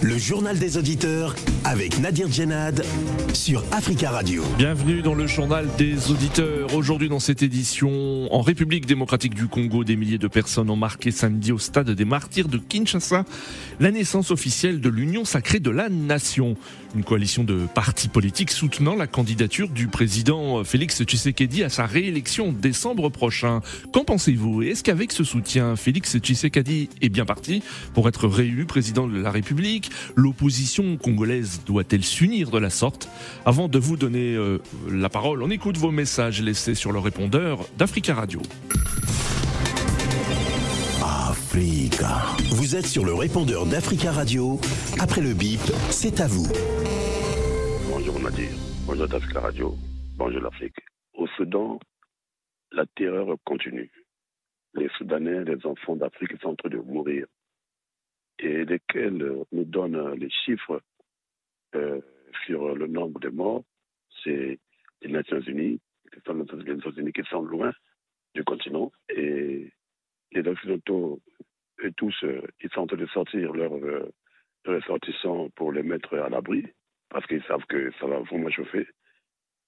Le journal des auditeurs avec Nadir Djenad sur Africa Radio. Bienvenue dans le journal des auditeurs. Aujourd'hui dans cette édition, en République démocratique du Congo, des milliers de personnes ont marqué samedi au stade des martyrs de Kinshasa la naissance officielle de l'Union sacrée de la nation. Une coalition de partis politiques soutenant la candidature du président Félix Tshisekedi à sa réélection en décembre prochain. Qu'en pensez-vous? Est-ce qu'avec ce soutien, Félix Tshisekedi est bien parti pour être réélu président de la République? L'opposition congolaise doit-elle s'unir de la sorte? Avant de vous donner euh, la parole, on écoute vos messages laissés sur le répondeur d'Africa Radio. Africa. Vous êtes sur le répondeur d'Africa Radio. Après le bip, c'est à vous. Bonjour Nadir, bonjour d'Africa Radio, bonjour l'Afrique. Au Soudan, la terreur continue. Les Soudanais, les enfants d'Afrique sont en train de mourir et lesquels nous donnent les chiffres euh, sur le nombre de morts, c'est les Nations Unies, les Nations Unies qui sont loin du continent, et les Occidentaux, eux tous, euh, ils sont en train de sortir leurs euh, ressortissants pour les mettre à l'abri, parce qu'ils savent que ça va vraiment chauffer.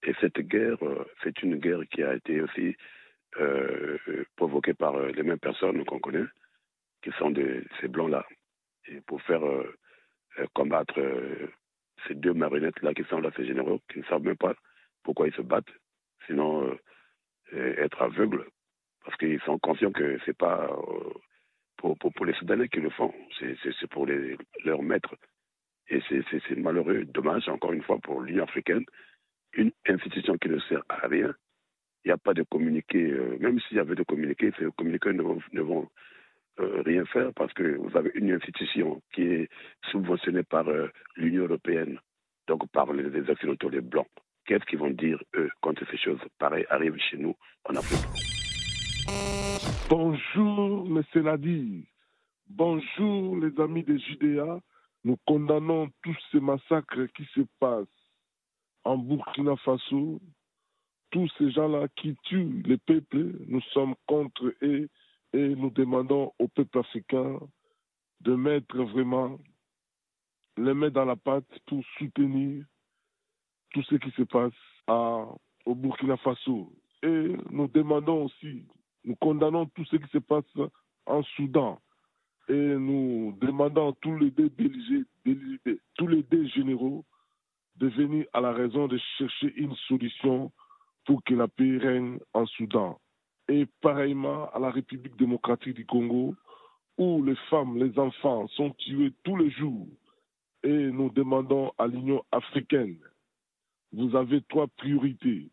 Et cette guerre, c'est une guerre qui a été aussi provoquée par les mêmes personnes qu'on connaît, qui sont des, ces blancs-là pour faire euh, euh, combattre euh, ces deux marionnettes-là qui sont là, ces généraux, qui ne savent même pas pourquoi ils se battent, sinon être aveugles, parce qu'ils sont conscients que c'est pas pour, les Soudanais qui le font, c'est pour leurs maîtres. Et c'est malheureux, dommage, encore une fois, pour l'Union africaine, une institution qui ne sert à rien. Il n'y a pas de communiqué, même s'il y avait de communiqué, ces communiqués ne ne vont euh, rien faire parce que vous avez une institution qui est subventionnée par euh, l'Union européenne, donc par les, les occidentaux, les blancs. Qu'est-ce qu'ils vont dire, eux, quand ces choses? Pareilles arrivent chez nous en Afrique Bonjour, M. Nadi. Bonjour, les amis des Judéa. Nous condamnons tous ces massacres qui se passent en Burkina Faso. Tous ces gens-là qui tuent les peuples, nous sommes contre eux et nous demandons au peuple africain de mettre vraiment les mains dans la pâte pour soutenir tout ce qui se passe au Burkina Faso. Et nous demandons aussi, nous condamnons tout ce qui se passe en Soudan. Et nous demandons tous les tous les deux généraux de venir à la raison de chercher une solution pour que la paix règne en Soudan et pareillement à la République démocratique du Congo, où les femmes, les enfants sont tués tous les jours. Et nous demandons à l'Union africaine, vous avez trois priorités,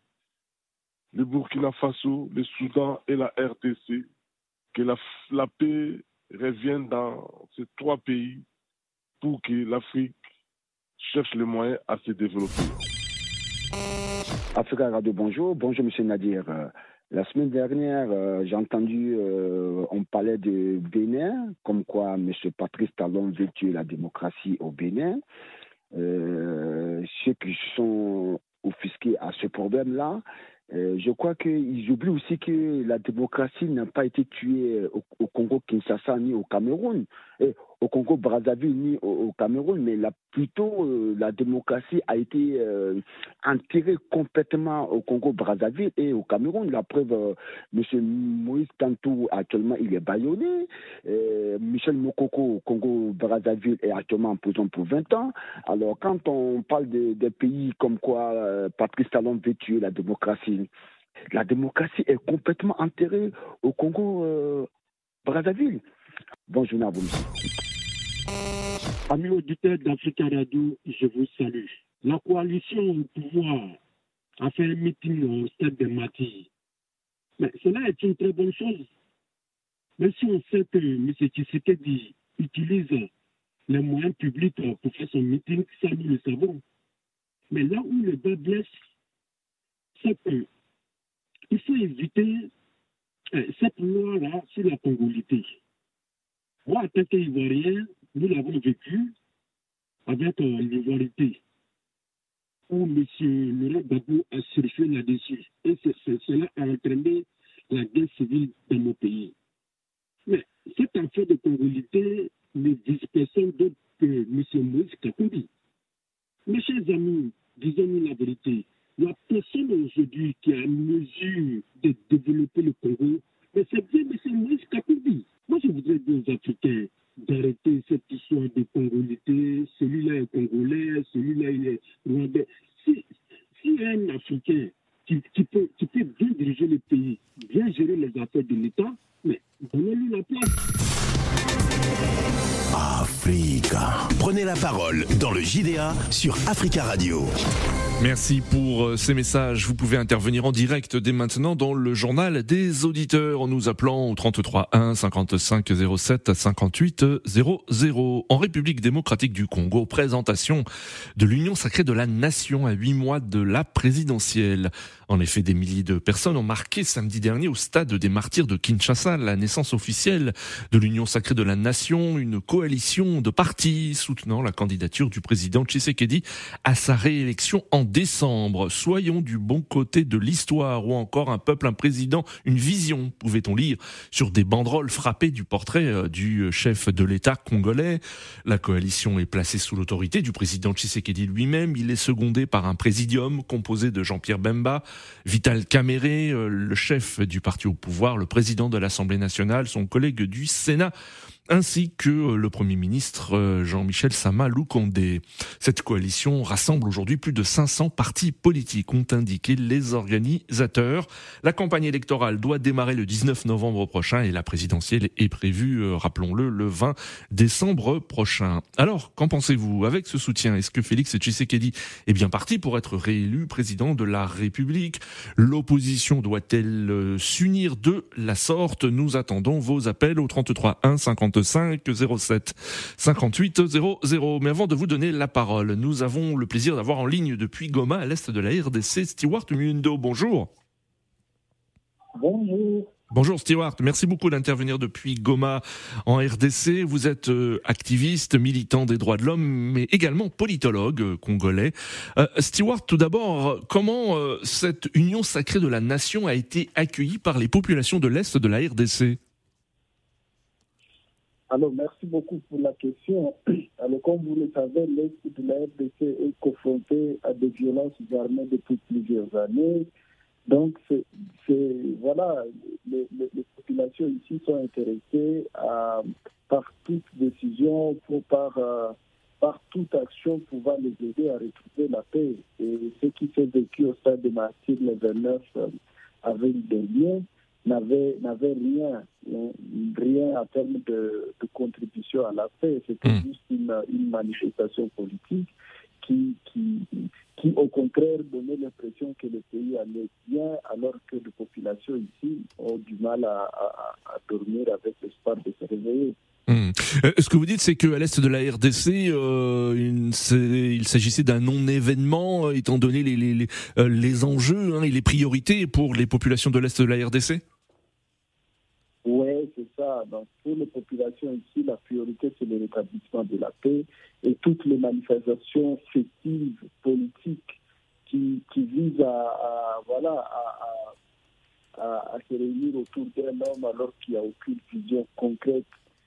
le Burkina Faso, le Soudan et la RTC, que la, paix revienne dans ces trois pays pour que l'Afrique cherche les moyens à se développer. Africa Radio, bonjour. Bonjour, M. Nadir. La semaine dernière, euh, j'ai entendu, euh, on parlait de Bénin, comme quoi M. Patrice Talon veut tuer la démocratie au Bénin. Euh, ceux qui sont offusqués à ce problème-là, je crois qu'ils oublient aussi que la démocratie n'a pas été tuée au, Congo-Kinshasa ni au Cameroun. Au Congo-Brazzaville ni au, Cameroun, mais là, plutôt euh, la démocratie a été euh, enterrée complètement au Congo-Brazzaville et au Cameroun. La preuve, euh, M. Moïse Tantou, actuellement, il est baïonné. Michel Mokoko au Congo-Brazzaville est actuellement en prison pour 20 ans. Alors, quand on parle des de pays comme quoi Patrice Talon veut tuer la démocratie, la démocratie est complètement enterrée au Congo-Brazzaville. Bonjour à vous. Amis auditeurs d'Africa Radio, je vous salue. La coalition au pouvoir a fait un meeting au stade de Mati. Mais cela est une très bonne chose. Même si on sait que M. Tshisekedi utilise les moyens publics pour faire son meeting, ça nous le savons. Mais là où le bas blesse, c'est qu'il faut éviter euh, cette loi-là sur la congolité. Moi, en tant qu'Ivoirien, nous l'avons vécu avec euh, l'ivoirité, où M. Laurent Gbagbo a surfé là-dessus. Et cela a entraîné la guerre civile dans nos pays. Mais cette affaire de congolité ne vise personne d'autre que M. Moïse Kakoudi. Mes chers amis, disons-nous la vérité, il n'y a personne aujourd'hui qui a mesure de développer le Congo, c'est bien M. Moïse JDA sur Africa Radio. Merci pour euh, ces messages. Vous pouvez intervenir en direct dès maintenant dans le journal des auditeurs en nous appelant au 33 1 55 07 58 00. En République démocratique du Congo, présentation de l'Union sacrée de la nation à huit mois de la présidentielle. En effet, des milliers de personnes ont marqué samedi dernier au stade des martyrs de Kinshasa la naissance officielle de l'Union sacrée de la nation, une coalition de partis soutenant la candidature du président Tshisekedi à sa réélection en décembre. Soyons du bon côté de l'histoire ou encore un peuple, un président, une vision, pouvait-on lire sur des banderoles frappées du portrait euh, du chef de l'État congolais. La coalition est placée sous l'autorité du président Tshisekedi lui-même. Il est secondé par un présidium composé de Jean-Pierre Bemba, Vital Kamere, euh, le chef du parti au pouvoir, le président de l'Assemblée nationale, son collègue du Sénat ainsi que euh, le Premier ministre euh, Jean-Michel Sama Lukonde. Cette coalition rassemble aujourd'hui plus de 500 partis politiques, ont indiqué les organisateurs. La campagne électorale doit démarrer le 19 novembre prochain et la présidentielle est prévue, euh, rappelons-le, le 20 décembre prochain. Alors, qu'en pensez-vous Avec ce soutien, est-ce que Félix Tshisekedi est bien parti pour être réélu président de la République? L'opposition doit-elle s'unir de la sorte? Nous attendons vos appels au 33 1 50 5 07 58 00. Mais avant de vous donner la parole, nous avons le plaisir d'avoir en ligne depuis Goma, à l'est de la RDC, Stewart Mundo. Bonjour. Bonjour. Bonjour Stewart, merci beaucoup d'intervenir depuis Goma en RDC. Vous êtes euh, activiste, militant des droits de l'homme, mais également politologue euh, congolais. Euh, Stewart, tout d'abord, comment cette union sacrée de la nation a été accueillie par les populations de l'Est de la RDC alors, merci beaucoup pour la question. Alors, comme vous le savez, l'Est de la RDC est confronté à des violences armées depuis plusieurs années. Donc, c'est, voilà, les, populations ici sont intéressées par toute décision, pour, par, euh, par toute action pouvant les aider à retrouver la paix. Et ce qui s'est vécu au stade de Martyr le 29 avril dernier, n'avait n'avait rien, rien en termes de, de contribution à la paix. C'était hmm. juste une, une, manifestation politique qui, qui, qui, au contraire, donnait l'impression que le pays allait bien, alors que les populations ici ont du mal à, à, à dormir avec l'espoir de se réveiller. Euh, ce que vous dites, c'est qu'à l'est de la RDC, euh, il s'agissait d'un non-événement, euh, étant donné les, les, les, euh, les enjeux hein, et les priorités pour les populations de l'est de la RDC c'est ça. Donc, pour les populations ici, la priorité, c'est le rétablissement de la paix et toutes les manifestations festives, politiques, qui, qui visent à, voilà, à, à, à, se réunir autour d'un homme alors qu'il n'y a aucune vision concrète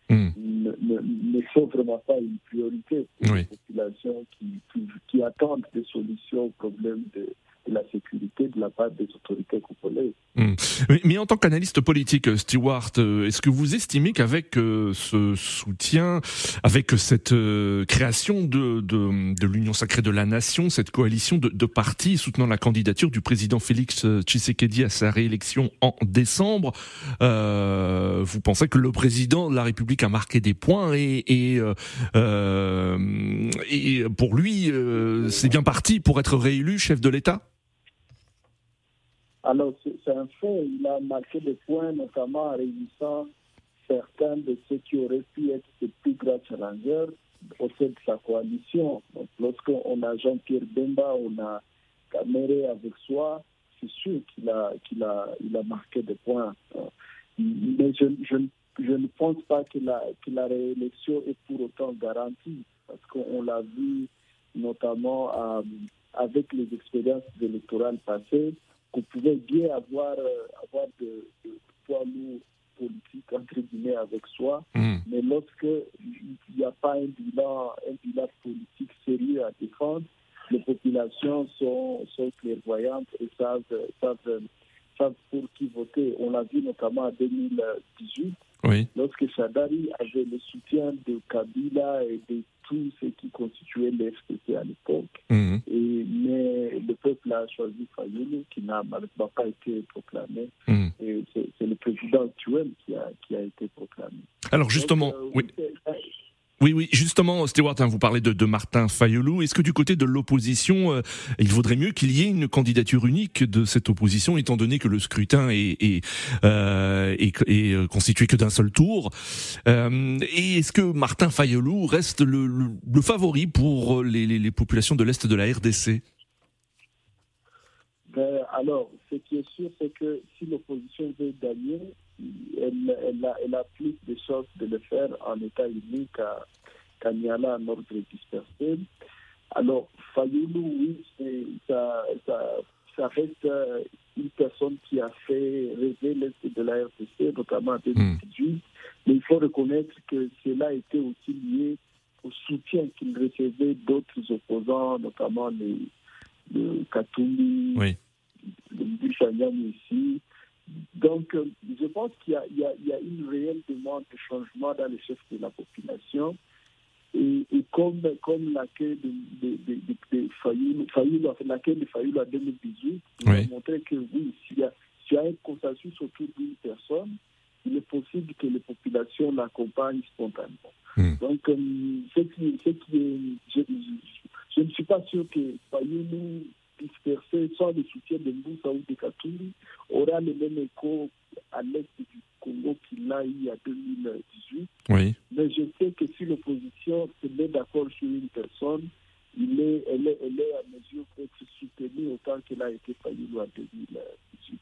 hmm. ne, ne, ne, sont vraiment pas une priorité pour les populations qui, qui, qui attendent des solutions aux problèmes de, la sécurité de la part des autorités congolaises. Hmm. Mais, en tant qu'analyste politique, Stewart, euh, est-ce que vous estimez qu'avec euh, ce soutien, avec cette euh, création de, de, de l'Union sacrée de la nation, cette coalition de, de, partis soutenant la candidature du président Félix Tshisekedi à sa réélection en décembre, euh, vous pensez que le président de la République a marqué des points et, et, et pour lui, c'est bien parti pour être réélu chef de l'État? Alors, c'est un fait, il a marqué des points, notamment en réunissant certains de ceux qui auraient pu être ses plus grands challengers au sein de sa coalition. Donc, lorsqu'on a Jean-Pierre Bemba, on a Kamere avec soi, c'est sûr qu'il a, qu'il a, il a marqué des points. Mais je, je, je ne pense pas que la, que la réélection est pour autant garantie, parce qu'on l'a vu notamment euh, avec les expériences électorales passées qu'on pouvait bien avoir, euh, avoir de, de poids lourds politique, entre guillemets, avec soi. Hmm. Mais lorsque il n'y a pas un bilan, un bilan politique sérieux à défendre, les populations sont, sont clairvoyantes et savent, savent, savent pour qui voter. On l'a vu notamment en 2018, Oui. lorsque Sadari avait le soutien de Kabila et de tous ceux qui constituaient l'FPC à l'époque. Hmm. Et, mais le peuple a choisi Fayoulou, qui n'a malheureusement pas été proclamé. Et c'est c'est le président actuel qui a, qui a été proclamé. Alors justement, Donc, euh, oui. Oui, oui, justement, Stewart, hein, vous parlez de, Martin Fayoulou. Est-ce que du côté de l'opposition, euh, il vaudrait mieux qu'il y ait une candidature unique de cette opposition, étant donné que le scrutin est, euh, euh, constitué que d'un seul tour? Et est-ce que Martin Fayoulou reste le, favori pour les populations de l'Est de la RDC Ben, alors, ce qui est sûr, c'est que si l'opposition veut gagner, elle, elle, a, elle a plus de chances de le faire en état uni qu'à qu'à Niala en ordre dispersé. Alors, Fayoulou, oui, ça, ça, ça reste euh, une personne qui a fait rêver l'Est de la RDC, notamment en 2018. Mais il faut reconnaître que cela était aussi lié au soutien qu'il recevait d'autres opposants, notamment les, le Katoumi, Oui. Buchanyam ici. Donc, euh, je pense qu'il y, a- y y une réelle demande de changement dans les chefs de la population. Et, et comme, comme l'accueil de, de, de, de, de l'accueil de en 2018, il Oui. a montré que oui, s'il y, y a un consensus autour d'une personne, il est possible que les populations l'accompagnent spontanément. Hmm. Donc, euh, ce qui, ce qui est, je, je- je ne suis pas sûr que Fayoulou dispersé sans le soutien de Mboussa ou de aura le même écho à l'est du Congo qu'il a eu en 2018. Oui. Mais je sais que si l'opposition se met d'accord sur une personne, il est, elle, est, elle est à mesure d'être soutenue autant qu'elle a été Fayoulou en 2018.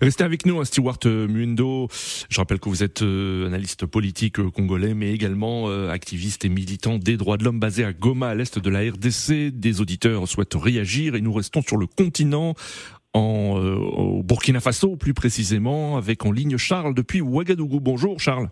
Restez avec nous, hein, Stewart euh, Mundo. Je rappelle que vous êtes euh, analyste politique euh, congolais, mais également activiste et militant des droits de l'homme basé à Goma, à l'est de la RDC. Des auditeurs souhaitent réagir et nous restons sur le continent. En, au Burkina Faso, plus précisément, avec en ligne Charles depuis Ouagadougou. Bonjour Charles.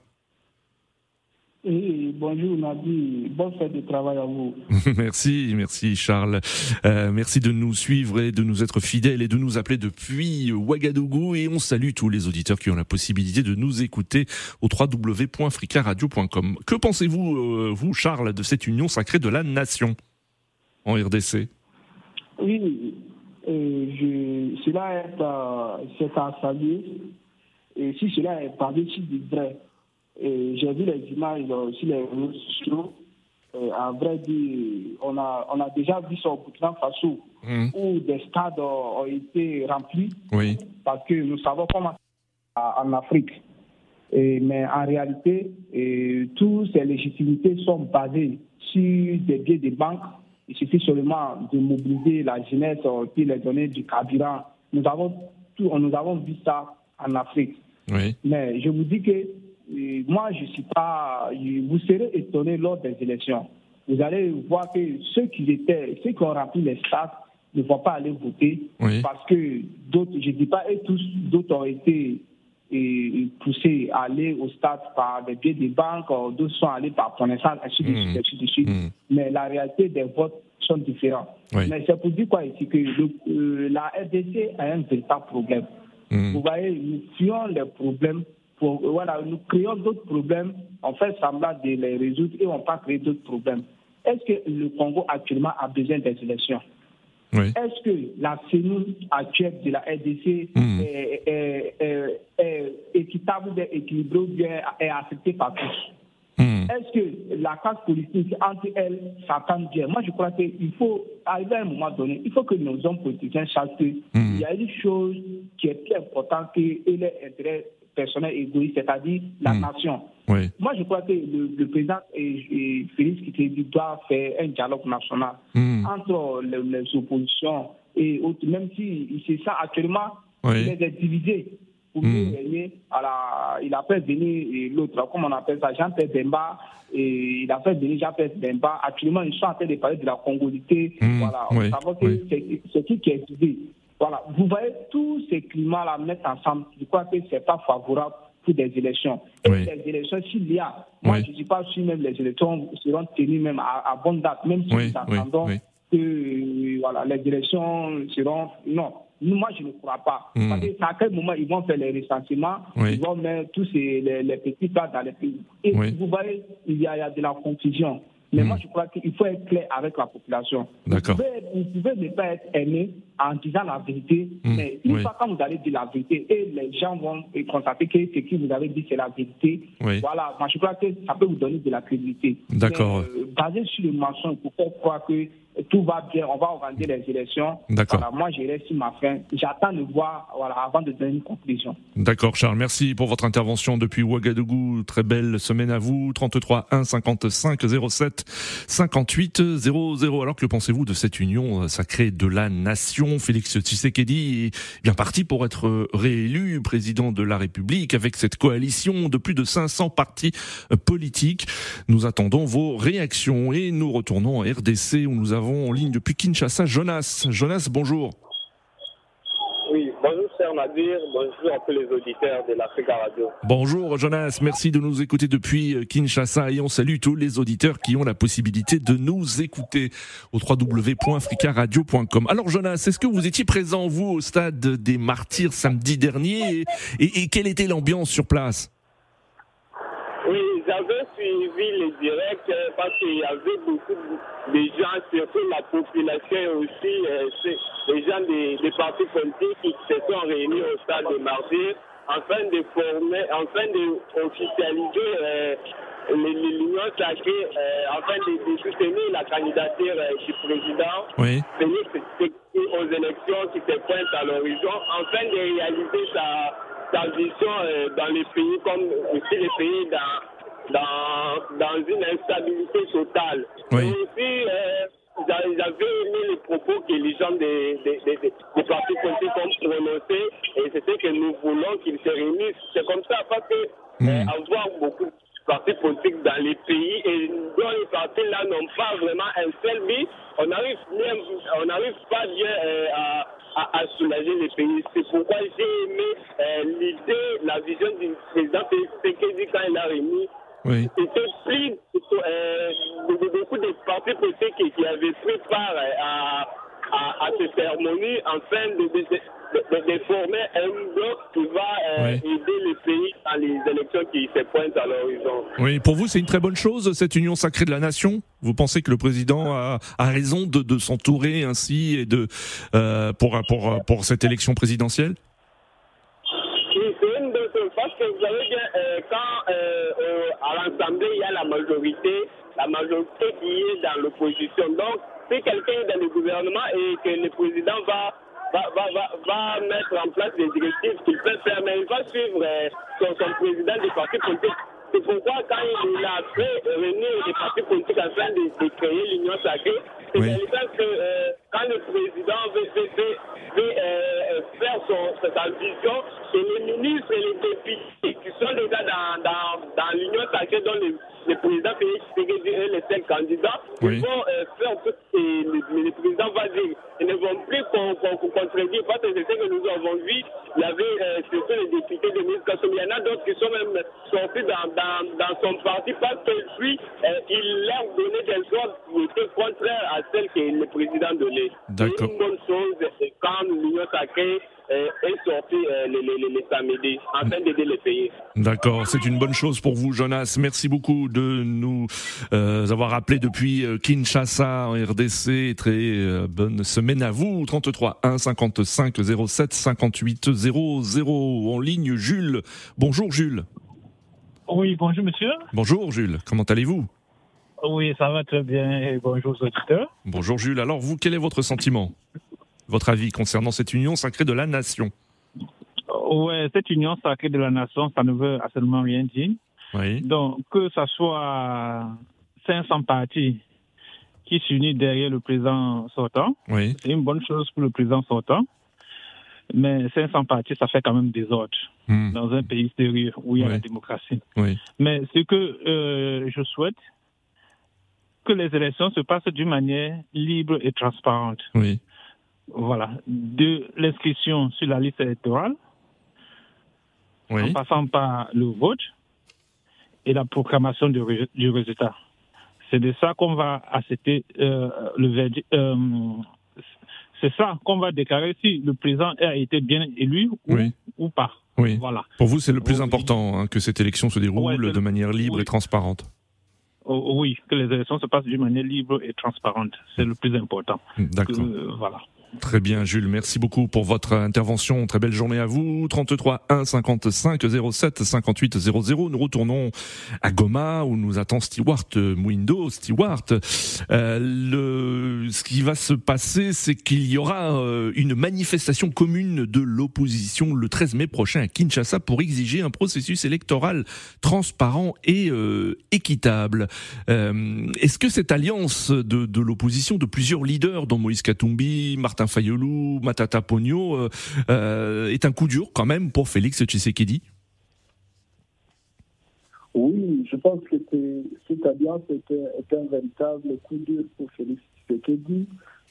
Et bonjour Nadi, bonne fête de travail à vous. merci, merci Charles. Euh, merci de nous suivre et de nous être fidèles et de nous appeler depuis Ouagadougou. Et on salue tous les auditeurs qui ont la possibilité de nous écouter au www.fricaradio.com. Que pensez-vous, euh, vous Charles, de cette union sacrée de la nation en RDC Oui, euh, je, cela est à, c'est à saluer. Et si cela est si du vrai, j'ai vu les images euh, sur les réseaux sociaux. Euh, à vrai dire, on a, on a déjà vu ça au Burkina Faso, Mhm. où des stades ont, été remplis Oui, parce que nous savons comment en en Afrique. Et, mais en réalité, et, toutes ces légitimités sont basées sur des biais de banques. Il suffit seulement de mobiliser la jeunesse euh, puis les donner du carburant. Nous avons, tout, nous avons vu ça en Afrique. oui, Mais je vous dis que moi, je suis pas. Vous serez étonné lors des élections. Vous allez voir que ceux qui étaient, ceux qui ont rempli les stades ne vont pas aller voter Oui. parce que d'autres, je dis pas et tous, d'autres ont été poussés à aller au stade par des biais des banques, euh, d'autres sont allés par connaissance, ainsi de Mhm. suite, ainsi de suite. Mhm. Mais la réalité des votes sont différents. Oui. Mais c'est pour dire quoi ici que le- euh, la RDC a un véritable problème. Mhm. Vous voyez, nous fuyons les problèmes. Pour, euh, voilà, nous créons d'autres problèmes, on fait semblant de les résoudre et on va créer d'autres problèmes. Est-ce que le Congo actuellement a besoin des élections oui. Est-ce que la CENI actuelle de la RDC Mhm. est, est- est- est équitable, est équilibrée, ou bien est acceptée par tous? Mhm. est-ce que la classe politique, entre elles, s'entend bien? Moi, je crois qu'il faut, arriver à un moment donné, il faut que nos hommes politiciens sachent qu'il Mhm. y a une chose qui est plus importante que les intérêts personnels égoïstes, c'est-à-dire la Mhm. nation. Oui. Moi, je crois que le, le président et, et Félix Tshisekedi doit faire un dialogue national Mhm. entre les, les oppositions et autres, même si c'est ça actuellement, Oui. il est divisé. Pour Mm. à la- il a fait venir et l'autre, comment on appelle ça, Jean-Pierre Bemba, et il a fait venir Jean-Pierre Bemba. Actuellement, ils sont en train de parler de la congolité. Voilà, Oui, on que oui. c'est- c'est qui qui est divisé. Voilà, vous voyez tous ces climats-là mettre ensemble. Je crois que c'est pas favorable pour des élections. Et les élections, s'il y a, moi je ne suis pas sûr même les élections seront tenues même à, bonne date, même si nous attendons que voilà, les élections seront. Non, moi, je ne crois pas. Hmm. Parce qu'à quel moment ils vont faire les recensements, ils vont mettre tous ces, les, petits plats dans les pays. Et vous voyez, il y, a, il y a de la confusion. Mais moi, hmm. je crois qu'il faut être clair avec la population. Vous pouvez, vous pouvez ne pas être aimé en disant la vérité, hmm. mais une fois quand vous allez dire la vérité et les gens vont constater que ce que vous avez dit, c'est la vérité, voilà, moi, je crois que ça peut vous donner de la crédibilité. D'accord. Euh, basé sur le mensonge, pour faire croire que tout va bien, on va organiser les élections. D'accord. Voilà, moi, j'irai sur ma fin. J'attends de voir voilà, avant de donner une conclusion. D'accord, Charles. Merci pour votre intervention depuis Ouagadougou. Très belle semaine à vous. 33 1 55 07 58 00. Alors que pensez-vous de cette union sacrée de la nation? Félix Tshisekedi est bien parti pour être réélu président de la République avec cette coalition de plus de 500 partis politiques. Nous attendons vos réactions et nous retournons en RDC où nous avons en ligne depuis Kinshasa Jonas. Jonas, bonjour. Oui, bonjour cher Nadir, bonjour à tous les auditeurs de l'Africa Radio. Bonjour Jonas, merci de nous écouter depuis euh, Kinshasa et on salue tous les auditeurs qui ont la possibilité de nous écouter au www.africaradio.com. Alors Jonas, est-ce que vous étiez présent vous au stade des Martyrs samedi dernier et quelle était l'ambiance sur place? J'avais suivi les directs euh, parce qu'il y avait beaucoup de gens, surtout la population aussi, euh, les gens des, partis politiques qui se sont réunis au stade de mardi afin de former, afin d'officialiser euh, l'union sacrée, afin de, soutenir la candidature du président, oui. aux élections qui se pointent à l'horizon, afin de réaliser sa sa vision euh, dans les pays comme aussi les pays dans, dans, dans une instabilité totale. Oui. Et aussi, euh, j'avais aimé les propos que les gens des, des, des, des partis politiques ont prononcés et ce que nous voulons qu'ils se réunissent. C'est comme ça parce que hmm. euh, avoir beaucoup de partis politiques dans les pays et dont les partis là n'ont pas vraiment un seul but, on n'arrive on n'arrive pas bien à à, soulager les pays. C'est pourquoi j'ai aimé euh, l'idée, la vision du président Tshisekedi quand il a remis. Oui. C'était pris euh, de, beaucoup de partis politiques qui, avaient pris part euh, à, à, à cette cérémonie afin de, de, de, former un bloc qui va euh, aider les pays dans les élections qui se pointent à l'horizon. Oui, pour vous, c'est une très bonne chose, cette union sacrée de la nation? Vous pensez que le président a, a raison de, de s'entourer ainsi et de, euh, pour, pour, pour cette élection présidentielle Oui, c'est une bonne chose, parce que vous savez bien, euh, quand euh, à l'Assemblée, il y a la majorité, la majorité qui est dans l'opposition. Donc, si quelqu'un est dans le gouvernement et que le président va va, va, va, mettre en place des directives qu'il peut faire, mais il va suivre euh, son, son, président du parti politique. C'est pourquoi quand il a fait réunir les partis politiques afin de, de créer l'Union sacrée, c'est oui. que euh, quand le président veut, veut, veut, veut euh, faire son, sa vision, c'est les ministres et les députés qui sont déjà dans, dans, dans l'Union sacrée dont le président Félix Tshisekedi et les cinq candidats oui. vont euh, faire tout ce que le, le, président va dire. Ils ne vont plus qu'on qu contredire parce que c'est ce que nous avons vu. Il y avait euh, surtout les députés de Ministre Kassoum. Il y en a d'autres qui sont même sortis dans, dans, dans son parti parce que lui, euh, il leur donnait des ordres qui étaient contraires à celles que le président donnait. C'est une bonne chose quand l'Union sacrée est sorti euh, les, les, les, samedis afin d'aider les pays. D'accord, c'est une bonne chose pour vous, Jonas. Merci beaucoup de nous euh, avoir appelé depuis euh, Kinshasa en RDC. Très euh, bonne semaine à vous. 33 1 55 07 58 00 en ligne. Jules. Bonjour, Jules. Oui, bonjour, monsieur. Bonjour, Jules. Comment allez-vous? Oui, ça va très bien. Et bonjour auditeurs. Bonjour, Jules. Alors, vous, quel est votre sentiment? Votre avis concernant cette union sacrée de la nation? Ouais, cette union sacrée de la nation, ça ne veut absolument rien dire. Oui. Donc, que ce soit 500 partis qui s'unissent derrière le président sortant, oui. c'est une bonne chose pour le président sortant. Mais 500 partis, ça fait quand même des ordres mmh. dans un pays sérieux où il y a oui. la démocratie. Oui. Mais ce que euh, je souhaite, que les élections se passent d'une manière libre et transparente. Oui voilà, de l'inscription sur la liste électorale en passant par le vote et la proclamation du, résultat. C'est de ça qu'on va accepter euh, le verdict. Euh, c'est ça qu'on va déclarer si le président a été bien élu ou, pas. Oui. Voilà. Pour vous, c'est le plus important hein, que cette élection se déroule de manière libre et transparente. Oh, oui, que les élections se passent d'une manière libre et transparente. C'est le plus important. D'accord. voilà. Très bien, Jules. Merci beaucoup pour votre intervention. Très belle journée à vous. 33 1 55 07 58 00. Nous retournons à Goma où nous attend Stewart Mwindo. Stewart, euh, le, ce qui va se passer, c'est qu'il y aura euh, une manifestation commune de l'opposition le 13 mai prochain à Kinshasa pour exiger un processus électoral transparent et euh, équitable. Euh, est-ce que cette alliance de, de l'opposition, de plusieurs leaders, dont Moïse Katumbi, Martin Martin Fayoulou, Matata Pogno, euh, euh, est un coup dur quand même pour Félix Tshisekedi Oui, je pense que cette alliance était, un véritable coup dur pour Félix Tshisekedi,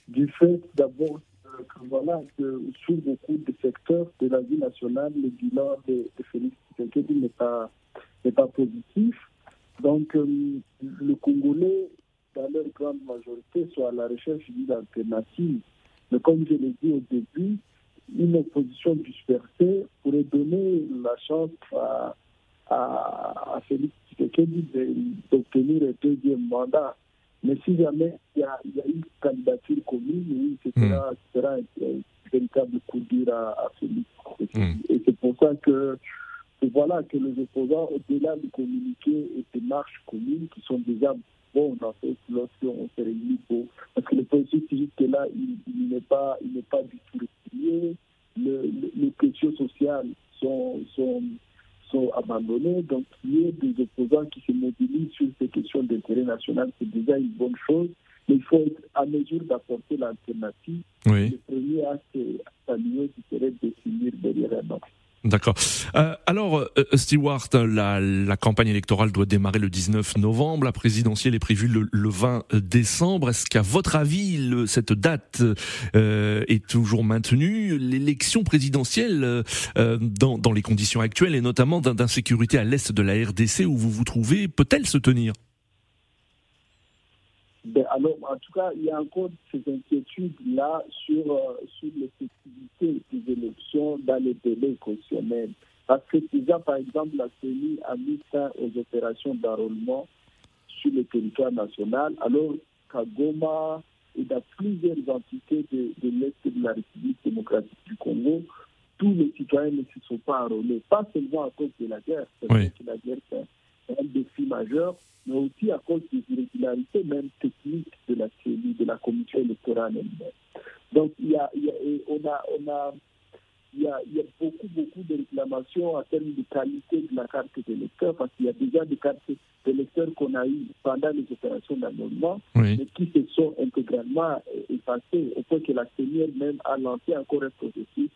du fait d'abord que voilà que sur beaucoup de secteurs de la vie nationale, le bilan de, Félix Tshisekedi n'est pas, pas positif. Donc, euh, le Congolais, dans leur grande majorité, sont à la recherche d'une alternative mais comme je l'ai dit au début, une opposition dispersée pourrait donner la chance à, à, Félix Tshisekedi d'obtenir un deuxième mandat. Mais si jamais il y a, une candidature commune, oui, ce sera, hmm. un, véritable coup dur à, Félix hmm. Et c'est pour ça que voilà que les opposants, au-delà de communiquer et des marches communes qui sont déjà bon, en fait, lorsqu'on se réunit pour. Il, n'est pas, il n'est pas du tout régulier. Le, les questions sociales sont, sont, sont abandonnées. Donc, il y a des opposants qui se mobilisent sur ces questions d'intérêt national, c'est déjà une bonne chose. Mais il faut être à mesure d'apporter l'alternative. Oui. Le premier acte à saluer, serait de finir derrière un autre. D'accord. Euh, alors, euh, Stewart, la, la, campagne électorale doit démarrer le 19 novembre. La présidentielle est prévue le, 20 décembre. Est-ce qu'à votre avis, cette date euh, est toujours maintenue? L'élection présidentielle, euh, dans, dans, les conditions actuelles et notamment d'insécurité à l'est de la RDC où vous vous trouvez, peut-elle se tenir? Ben, alors, en tout cas, il y a encore ces inquiétudes-là sur, euh, sur l'effectivité des élections dans les délais constitutionnels. Parce que déjà, par exemple, la CENI a mis fin aux opérations d'enrôlement sur le territoire national, alors qu'à Goma et dans plusieurs entités de, de l'Est de la République démocratique du Congo, tous les citoyens ne se sont pas enrôlés, pas seulement à cause de la guerre, oui. que la guerre c'est un défi majeur, mais aussi à cause des irrégularités même techniques de la CENI, de la commission électorale elle-même. Donc, il y a, il y a, on a, on a il y, a, il y, a, beaucoup, beaucoup de réclamations en termes de qualité de la carte d'électeur, parce qu'il y a déjà des cartes d'électeurs qu'on a eues pendant les opérations d'annulement, mais qui se sont intégralement effacées, au point que la CENI elle-même a lancé encore un processus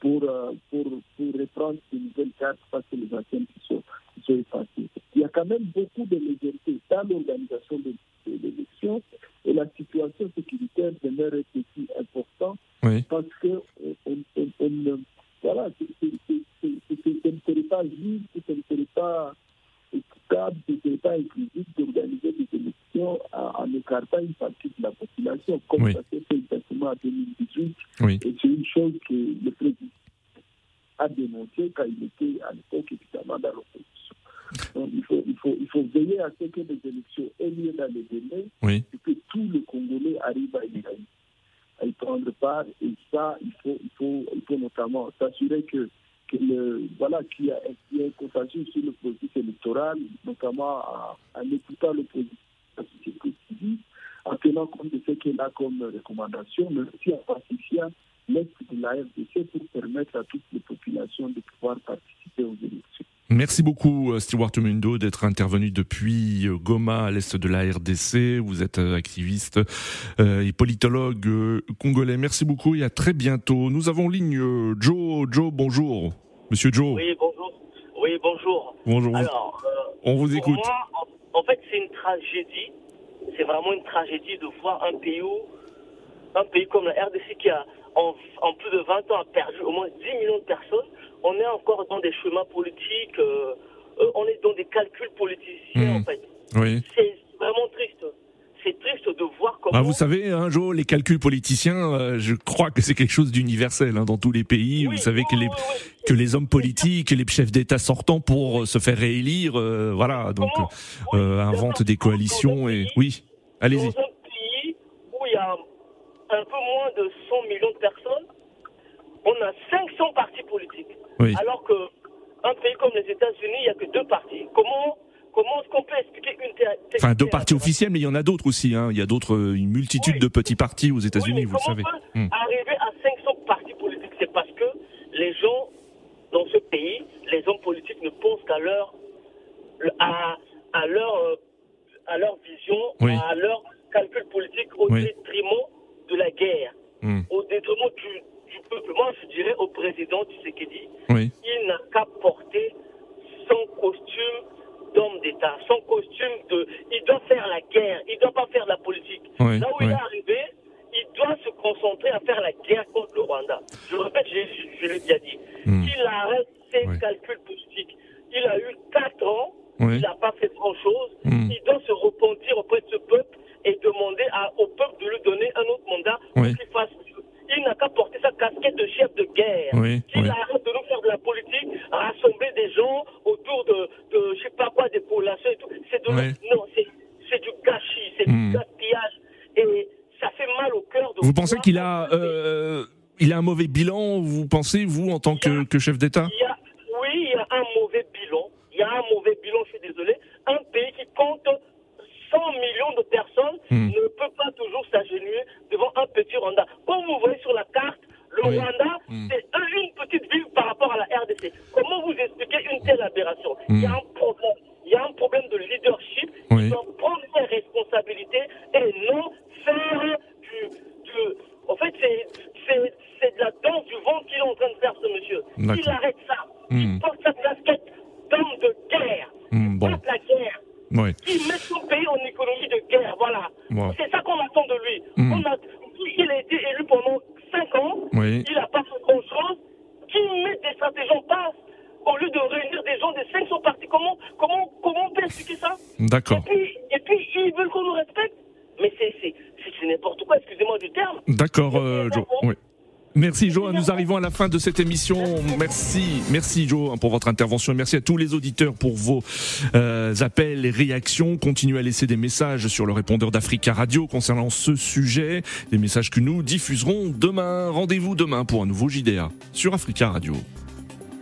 pour, euh, pour, pour reprendre de nouvelles cartes parce que les anciennes qui sont, qui sont effacées. Il y a quand même beaucoup de légèreté dans l'organisation de, l'élection et la situation sécuritaire demeure un défi important parce que on, on, voilà, ce ne serait pas juste, ce ne serait pas équitable, ce ne serait pas inclusif d'organiser en, écartant une partie de la population, comme ça s'est fait exactement en 2018. Et c'est une chose que le président a dénoncé quand il était à l'époque évidemment dans l'opposition. Donc, il faut, il, faut, il faut veiller à ce que les élections aient lieu dans les délais et que tous les Congolais arrivent à y, à y prendre part. Et ça, il faut, il faut, il faut notamment s'assurer que, que le, voilà, qu'il y, a, un consensus sur le processus électoral, notamment en, écoutant l'opposition, la en tenant compte de ce qu'elle a comme recommandation, mais aussi en pacifiant l'Est de la RDC pour permettre à toutes les populations de pouvoir participer aux élections. Merci beaucoup euh, Stewart Mundo d'être intervenu depuis euh, Goma à l'est de la RDC. Vous êtes euh, activiste et politologue congolais. Merci beaucoup et à très bientôt. Nous avons ligne Joe. Joe, bonjour. Monsieur Joe. Oui, bonjour. Oui, bonjour. Bonjour. Alors, on vous écoute. Moi, en, fait, c'est une tragédie. C'est vraiment une tragédie de voir un pays où, un pays comme la RDC qui a en, en plus de 20 ans, a perdu au moins 10 millions de personnes. On est encore dans des chemins politiques, euh, euh, on est dans des calculs politiciens, Hmm. en fait. Oui. C'est vraiment triste. C'est triste de voir comment. Ah, vous savez, un jour, les calculs politiciens, euh, je crois que c'est quelque chose d'universel hein, dans tous les pays. vous savez que les que les hommes politiques, les chefs d'État sortants pour euh, se faire réélire, euh, voilà, donc euh, inventent des coalitions et oui, allez-y. Dans un pays où il y a un peu moins de 100 millions de personnes, on a 500 partis politiques. Oui. Alors que un pays comme les États-Unis, il n'y a que deux partis. Comment, comment est-ce qu'on peut expliquer une telle Enfin, deux partis officiels, mais il y en a d'autres aussi. Hein. Il y a d'autres, euh, une multitude de petits partis aux États-Unis, vous le savez. Hmm. Arriver à 500 partis politiques, c'est parce que les gens dans ce pays, les hommes politiques ne pensent qu'à leur, à, à leur, euh, à leur vision, Oui. à leur calcul politique au détriment de la guerre, Hmm. au détriment du, du peuple. Moi, je dirais au président Tshisekedi, il n'a qu'à porter son costume d'homme d'État, son costume de... Il doit faire la guerre, il ne doit pas faire de la politique. Oui, Là où il est arrivé, il doit se concentrer à faire la guerre contre le Rwanda. Je répète, je, je- je l'ai déjà dit. Hmm. Qu'il arrête ses Oui. calculs politiques. Il a eu 4 ans, il n'a pas fait grand-chose. Hmm. Il doit se repentir auprès de ce peuple et demander à- au peuple de lui donner un autre mandat pour qu'il fasse. Il n'a qu'à porter sa casquette de chef de guerre. Oui, oui. arrête de nous faire de la politique, rassembler des gens autour de, de je sais pas quoi, des collations et non, c'est du gâchis, c'est Hmm. du gaspillage. Et ça fait mal au cœur de Vous pensez qu'il a, euh, il a un mauvais bilan Vous pensez, vous, en tant que, que chef d'État oui, il y a un mauvais bilan. Il y a un mauvais bilan, je suis désolé. Un pays qui compte 100 millions de personnes Hmm. ne peut pas toujours s'agenouiller devant un petit Rwanda. Comme vous voyez sur la carte, le Oui. Rwanda, Hmm. c'est un- une petite ville par rapport à la RDC. Comment vous expliquez une telle aberration? Il y a Hmm. un problème. Il y a un problème de leadership. Oui. Il doit prendre ses responsabilités et non faire du... du- en fait, c'est- c'est c'est de la danse du ventre qu'il est en train de faire, ce monsieur. D'accord. Il arrête ça. Il porte sa casquette d'homme de guerre. Hmm, bon. La guerre. Oui. Il met son pays en économie de guerre, voilà. C'est ça qu'on attend de lui. Hmm. On a, il a été élu pendant 5 ans. Oui. Il n'a pas fait grand-chose. Qu'il mette des stratégies en place au lieu de réunir des gens de 500 partis? Comment, comment, comment on peut expliquer ça? D'accord. et puis, et puis, ils veulent qu'on nous respecte. Mais c'est c'est- c'est- c'est n'importe quoi, excusez-moi du terme. D'accord, euh, Joe. Oui. Merci Joe, nous arrivons à la fin de cette émission. Merci, merci Joe hein, pour votre intervention merci à tous les auditeurs pour vos euh, appels et réactions. Continuez à laisser des messages sur le répondeur d'Africa Radio concernant ce sujet, des messages que nous diffuserons demain. Rendez-vous demain pour un nouveau JDA sur Africa Radio.